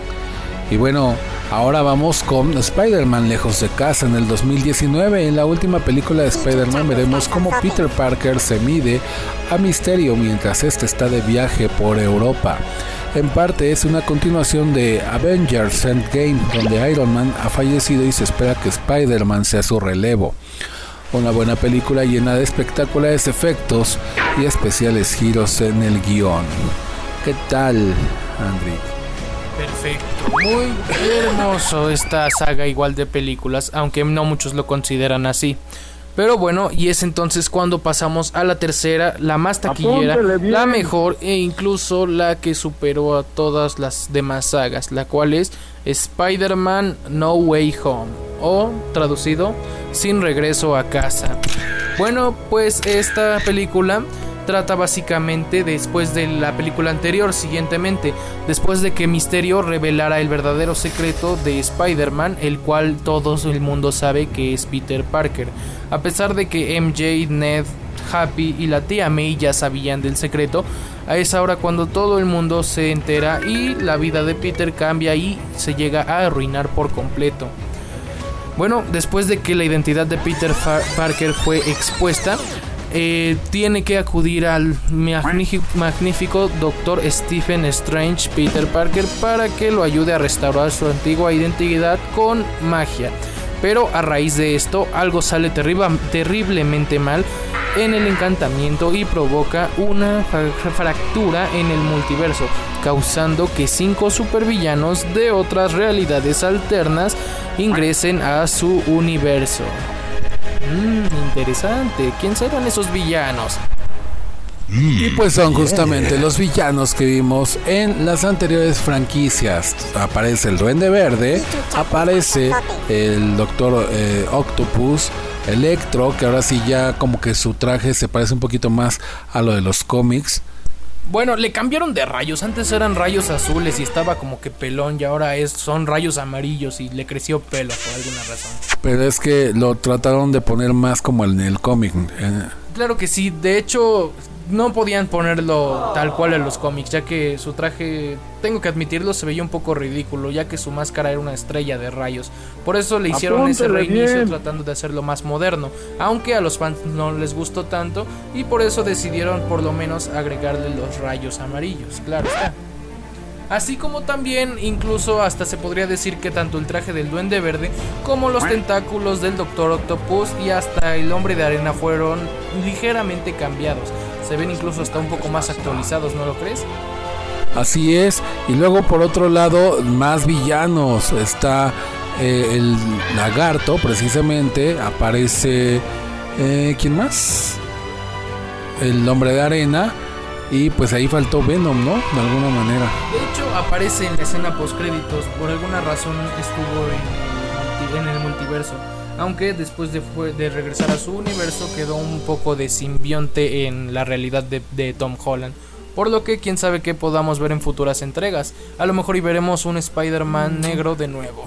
Y bueno ahora vamos con Spider-Man lejos de casa en el 2019 en la última película de Spider-Man veremos cómo Peter Parker se mide a Misterio mientras este está de viaje por Europa. En parte es una continuación de Avengers Endgame, donde Iron Man ha fallecido y se espera que Spider-Man sea su relevo. Una buena película llena de espectaculares efectos y especiales giros en el guion. ¿Qué tal, Andri? Perfecto. Muy hermoso esta saga igual de películas, aunque no muchos lo consideran así. Pero bueno, y es entonces cuando pasamos a la tercera, la más taquillera, la mejor e incluso la que superó a todas las demás sagas, la cual es Spider-Man No Way Home, o traducido, Sin regreso a casa. Bueno, pues esta película trata básicamente después de la película anterior, siguientemente, después de que Misterio revelara el verdadero secreto de Spider-Man, el cual todo el mundo sabe que es Peter Parker. A pesar de que MJ, Ned, Happy y la tía May ya sabían del secreto, a esa hora cuando todo el mundo se entera y la vida de Peter cambia y se llega a arruinar por completo. Bueno, después de que la identidad de Peter Parker fue expuesta, eh, tiene que acudir al magnífico doctor Stephen Strange, Peter Parker, para que lo ayude a restaurar su antigua identidad con magia. Pero a raíz de esto, algo sale terriblemente mal en el encantamiento y provoca una fra- fractura en el multiverso, causando que cinco supervillanos de otras realidades alternas ingresen a su universo. Mmm, interesante. ¿Quién serán esos villanos? Y pues son justamente los villanos que vimos en las anteriores franquicias. Aparece el Duende Verde, aparece el Doctor eh, Octopus, Electro, que ahora sí ya como que su traje se parece un poquito más a lo de los cómics. Bueno, le cambiaron de rayos. Antes eran rayos azules y estaba como que pelón y ahora es, son rayos amarillos y le creció pelo por alguna razón. Pero es que lo trataron de poner más como en el cómic. eh, Claro que sí, de hecho no podían ponerlo tal cual en los cómics, ya que su traje, tengo que admitirlo, se veía un poco ridículo, ya que su máscara era una estrella de rayos. Por eso le hicieron ese reinicio bien. tratando de hacerlo más moderno, aunque a los fans no les gustó tanto y por eso decidieron por lo menos agregarle los rayos amarillos, claro está. Así como también, incluso hasta se podría decir que tanto el traje del Duende Verde como los tentáculos del Doctor Octopus y hasta el Hombre de Arena fueron ligeramente cambiados. Se ven incluso hasta un poco más actualizados, ¿no lo crees? Así es. Y luego por otro lado, más villanos. Está eh, el lagarto, precisamente. Aparece... eh, ¿Quién más? El hombre de arena. Y pues ahí faltó Venom, ¿no? De alguna manera. De hecho, aparece en la escena post créditos. Por alguna razón estuvo en el, multi- en el multiverso. Aunque después de, regresar a su universo quedó un poco de simbionte en la realidad de, Tom Holland. Por lo que quién sabe qué podamos ver en futuras entregas. A lo mejor y veremos un Spider-Man negro de nuevo.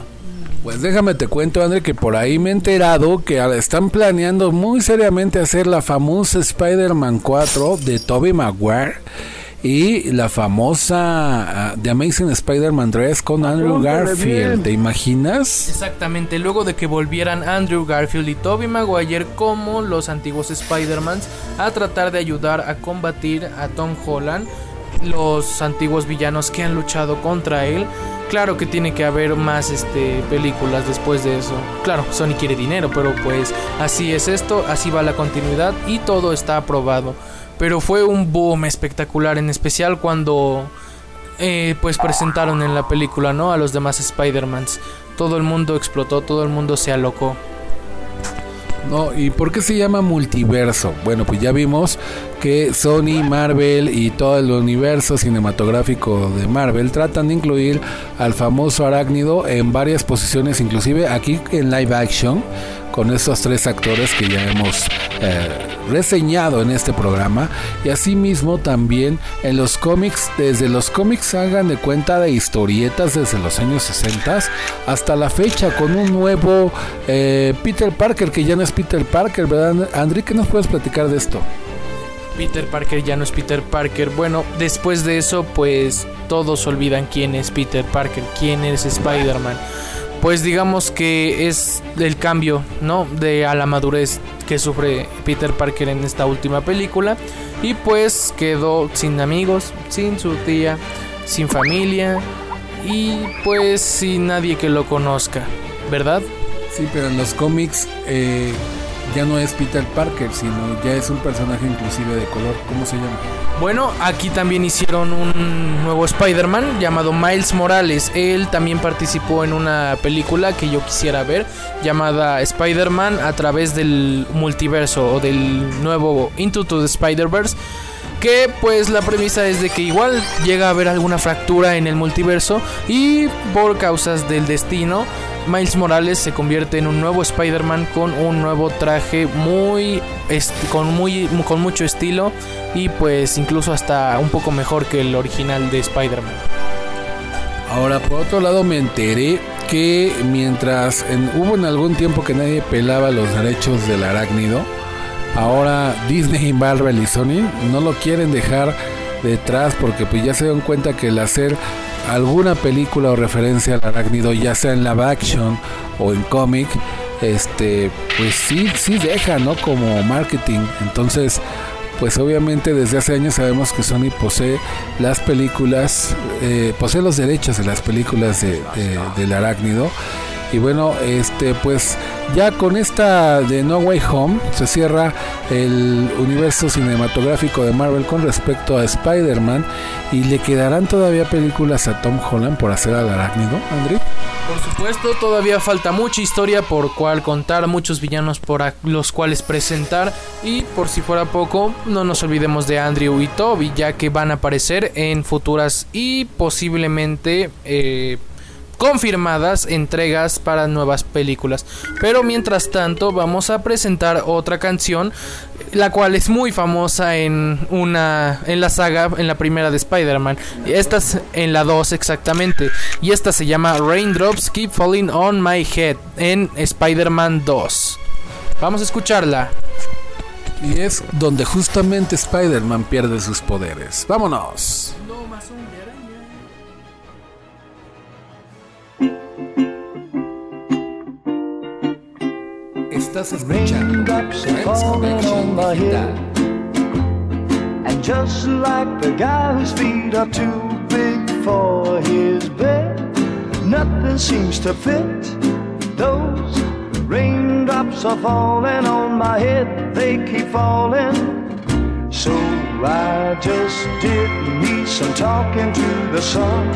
Pues déjame te cuento, André, que por ahí me he enterado que están planeando muy seriamente hacer la famosa Spider-Man 4 de Tobey Maguire y la famosa ah, The Amazing Spider-Man 3 con Andrew Apúntale Garfield. ¿Te imaginas? Exactamente, luego de que volvieran Andrew Garfield y Tobey Maguire como los antiguos Spider-Mans a tratar de ayudar a combatir a Tom Holland, los antiguos villanos que han luchado contra él. Claro que tiene que haber más este, películas después de eso. Claro, Sony quiere dinero, pero pues así es esto, así va la continuidad y todo está aprobado. Pero fue un boom espectacular, en especial cuando eh, pues presentaron en la película, ¿no? A los demás Spider-Mans. Todo el mundo explotó, todo el mundo se alocó. No, ¿y por qué se llama multiverso? Bueno, pues ya vimos que Sony, Marvel y todo el universo cinematográfico de Marvel tratan de incluir al famoso arácnido en varias posiciones, inclusive aquí en live action, con estos tres actores que ya hemos eh, reseñado en este programa. Y asimismo también en los cómics, desde los cómics hagan de cuenta de historietas desde los años 60 hasta la fecha con un nuevo eh, Peter Parker que ya no es Peter Parker, ¿verdad? André, ¿qué nos puedes platicar de esto? Peter Parker ya no es Peter Parker. Bueno, después de eso, pues todos olvidan quién es Peter Parker, quién es Spider-Man. Pues digamos que es el cambio, ¿no? De a la madurez que sufre Peter Parker en esta última película. Y pues quedó sin amigos, sin su tía, sin familia y pues sin nadie que lo conozca, ¿verdad? Sí, pero en los cómics eh, ya no es Peter Parker, sino ya es un personaje inclusive de color. ¿Cómo se llama? Bueno, aquí también hicieron un nuevo Spider-Man llamado Miles Morales. Él también participó en una película que yo quisiera ver llamada Spider-Man a través del multiverso o del nuevo Into the Spider-Verse. Que pues la premisa es de que igual llega a haber alguna fractura en el multiverso y por causas del destino Miles Morales se convierte en un nuevo Spider-Man con un nuevo traje muy con muy con mucho estilo y pues incluso hasta un poco mejor que el original de Spider-Man. Ahora, por otro lado, me enteré que mientras en- hubo en algún tiempo que nadie pelaba los derechos del arácnido, ahora Disney, Marvel y Sony no lo quieren dejar detrás porque pues ya se dan cuenta que el hacer alguna película o referencia al arácnido, ya sea en live action o en cómic, este, pues sí, sí deja, ¿no? Como marketing. Entonces, pues obviamente desde hace años sabemos que Sony posee las películas, eh, posee los derechos de las películas de, de- del arácnido. Y bueno, este pues ya con esta de No Way Home se cierra el universo cinematográfico de Marvel con respecto a Spider-Man y le quedarán todavía películas a Tom Holland por hacer al arácnido, André. Por supuesto, todavía falta mucha historia por cual contar, muchos villanos por los cuales presentar y por si fuera poco, no nos olvidemos de Andrew y Toby, ya que van a aparecer en futuras y posiblemente eh, confirmadas entregas para nuevas películas. Pero mientras tanto, vamos a presentar otra canción, la cual es muy famosa en una en la saga, en la primera de Spider-Man. Esta es en la 2 exactamente. Y esta se llama Raindrops Keep Falling on My Head en Spider-Man 2. Vamos a escucharla. Y es donde justamente Spider-Man pierde sus poderes. Vámonos. Estás escuchando Friends Connection Digital. And just like the guy whose feet are too big for his bed, nothing seems to fit. Those raindrops are falling on my head, they keep falling. So I just did me some talking to the sun.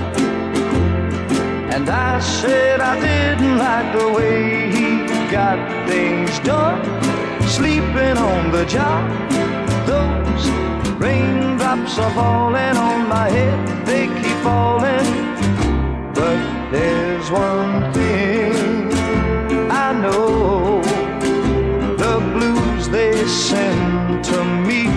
And I said I didn't like the way he got things done, sleeping on the job. Those raindrops are falling on my head, they keep falling. But there's one thing I know the blues they send to me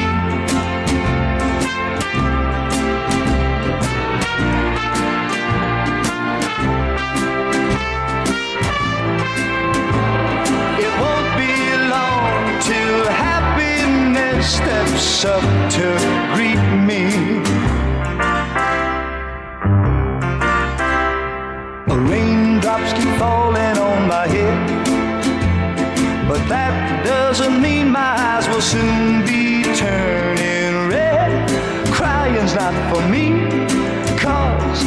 Up to greet me. The Raindrops keep falling on my head, but that doesn't mean my eyes will soon be turning red. Crying's not for me, cause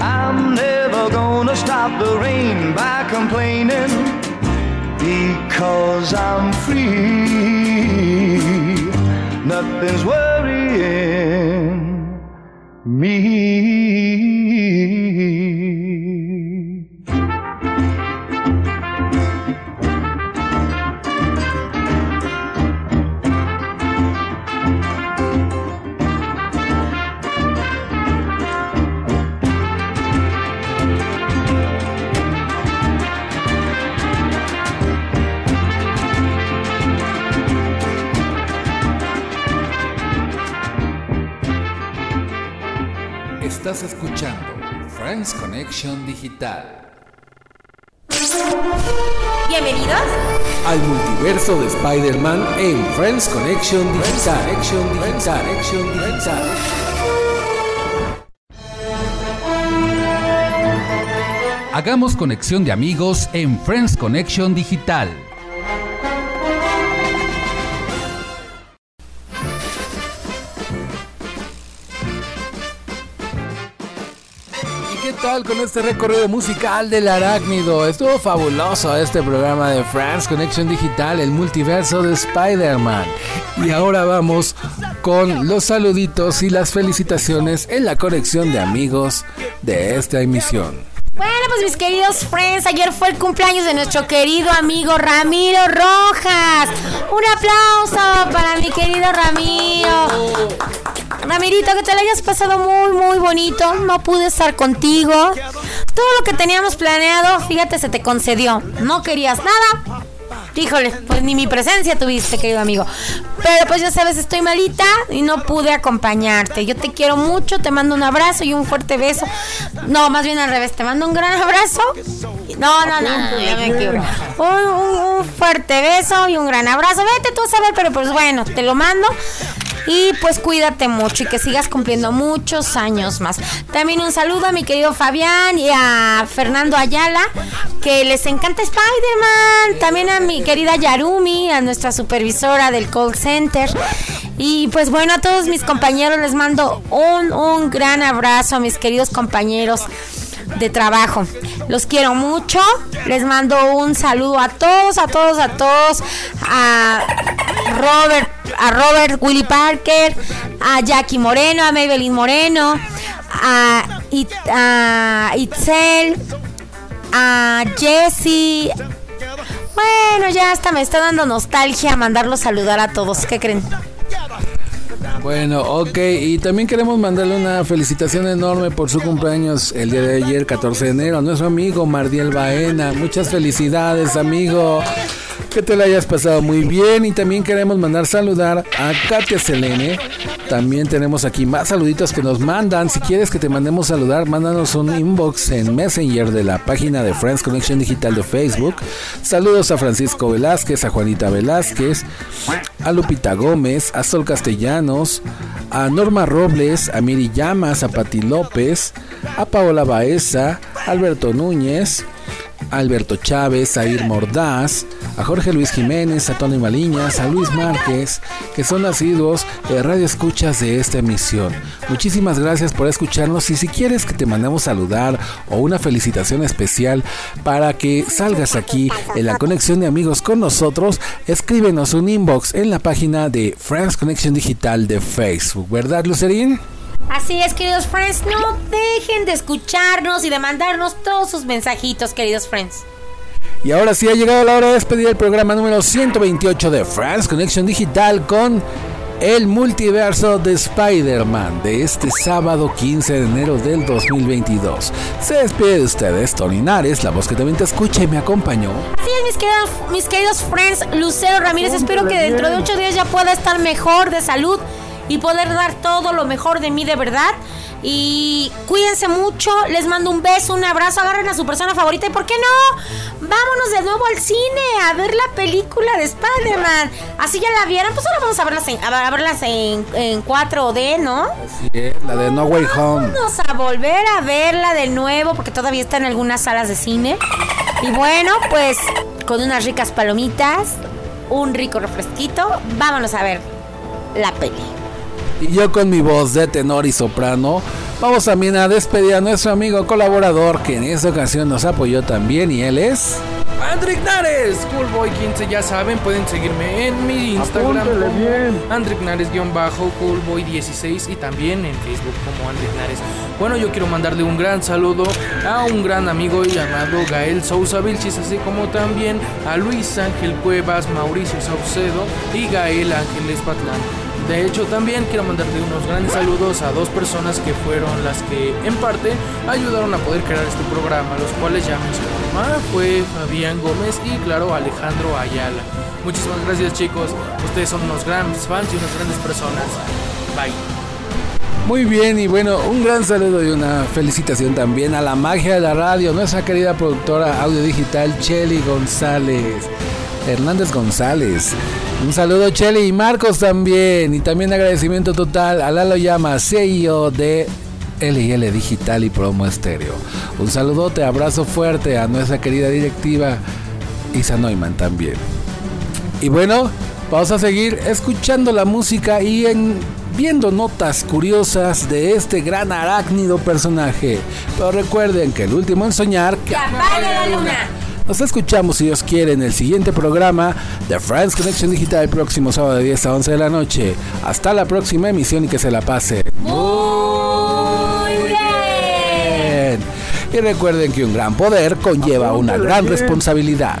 I'm never gonna stop the rain by complaining because I'm me. Digital. Bienvenidos. Al multiverso de Spider-Man en Friends Connection Digital. Digital. Connection Digital. Hagamos conexión de amigos en Friends Connection Digital. ¿Y qué tal con este recorrido musical del arácnido? Estuvo fabuloso este programa de Friends Connection Digital, el multiverso de Spider-Man. Y ahora vamos con los saluditos y las felicitaciones en la conexión de amigos de esta emisión. Bueno, pues mis queridos friends, ayer fue el cumpleaños de nuestro querido amigo Ramiro Rojas. Un aplauso para mi querido Ramiro. Ramirito, que te lo hayas pasado muy, muy bonito. No pude estar contigo. Todo lo que teníamos planeado, fíjate, se te concedió. No querías nada. Híjole, pues ni mi presencia tuviste, querido amigo. Pero pues ya sabes, estoy malita y no pude acompañarte. Yo te quiero mucho, te mando un abrazo y un fuerte beso. No, más bien al revés, te mando un gran abrazo. No, no, no, un fuerte beso y un gran abrazo. Vete tú a saber, pero pues bueno, te lo mando. Y pues cuídate mucho y que sigas cumpliendo muchos años más. También un saludo a mi querido Fabián y a Fernando Ayala, que les encanta Spider-Man. También a mi querida Yarumi, a nuestra supervisora del call center. Y pues bueno, a todos mis compañeros les mando un, un gran abrazo a mis queridos compañeros de trabajo. Los quiero mucho. Les mando un saludo a todos, a todos, a todos. A Robert, a Robert Willy Parker, a Jackie Moreno, a Maybelline Moreno, a, It- a Itzel, a Jessie. Bueno, ya hasta me está dando nostalgia mandarlos saludar a todos. ¿Qué creen? Bueno, ok, y también queremos mandarle una felicitación enorme por su cumpleaños el día de ayer, 14 de enero, a nuestro amigo Mardiel Baena. Muchas felicidades, amigo. Que te la hayas pasado muy bien y también queremos mandar saludar a Katia Selene. También tenemos aquí más saluditos que nos mandan. Si quieres que te mandemos saludar, mándanos un inbox en Messenger de la página de Friends Connection Digital de Facebook. Saludos a Francisco Velázquez, a Juanita Velázquez, a Lupita Gómez, a Sol Castellanos, a Norma Robles, a Miri Llamas, a Pati López, a Paola Baeza, Alberto Núñez, Alberto Chávez, a Ir Mordaz, a Jorge Luis Jiménez, a Tony Maliñas, a Luis Márquez, que son asiduos eh, radio escuchas de esta emisión. Muchísimas gracias por escucharnos y si quieres que te mandemos saludar o una felicitación especial para que salgas aquí en la conexión de amigos con nosotros, escríbenos un inbox en la página de Friends Connection Digital de Facebook, ¿verdad Lucerín? Así es, queridos friends, no dejen de escucharnos y de mandarnos todos sus mensajitos, queridos friends. Y ahora sí ha llegado la hora de despedir el programa número 128 de France Connection Digital con el multiverso de Spider-Man de este sábado 15 de enero del 2022. Se despide de ustedes, Tony Nares, la voz que también te escucha y me acompañó. Así es, mis queridos, mis queridos friends, Lucero Ramírez, espero que dentro de ocho días ya pueda estar mejor de salud y poder dar todo lo mejor de mí de verdad. Y cuídense mucho, les mando un beso, un abrazo, agarren a su persona favorita y ¿por qué no? Vámonos de nuevo al cine a ver la película de Spider-Man. Así ya la vieron, pues ahora vamos a verlas en, a verlas en, en 4D, ¿no? Así es, la de No Way Home. Vamos a volver a verla de nuevo porque todavía está en algunas salas de cine. Y bueno, pues con unas ricas palomitas, un rico refresquito, vámonos a ver la peli. Y yo con mi voz de tenor y soprano, vamos también a despedir a nuestro amigo colaborador que en esta ocasión nos apoyó también y él es... Andrick Nares, Coolboy15, ya saben, pueden seguirme en mi Instagram como. Andrick Nares-Coolboy16 y también en Facebook como Andrick Nares. Bueno, yo quiero mandarle un gran saludo a un gran amigo llamado Gael Sousa Vilchis, así como también a Luis Ángel Cuevas, Mauricio Saucedo y Gael Ángeles Patlán. De hecho, también quiero mandarle unos grandes saludos a dos personas que fueron las que, en parte, ayudaron a poder crear este programa, los cuales ya mencioné. Ah, fue Fabián Gómez y, claro, Alejandro Ayala. Muchísimas gracias, chicos. Ustedes son unos grandes fans y unas grandes personas. Bye. Muy bien y bueno, un gran saludo y una felicitación también a la magia de la radio, nuestra querida productora audio digital Chelly González, Hernández González. Un saludo Chelly y Marcos también y también agradecimiento total a Lalo Llama, CEO de LL Digital y Promo Estéreo. Un saludote, abrazo fuerte a nuestra querida directiva Isa Neumann también. Y bueno, vamos a seguir escuchando la música y en, viendo notas curiosas de este gran arácnido personaje. Pero recuerden que el último en soñar ¡Que apague la luna! Nos escuchamos, si Dios quiere, en el siguiente programa de France Connection Digital el próximo sábado de 10 a 11 de la noche. Hasta la próxima emisión y que se la pase. Muy bien. Y recuerden que un gran poder conlleva una gran responsabilidad.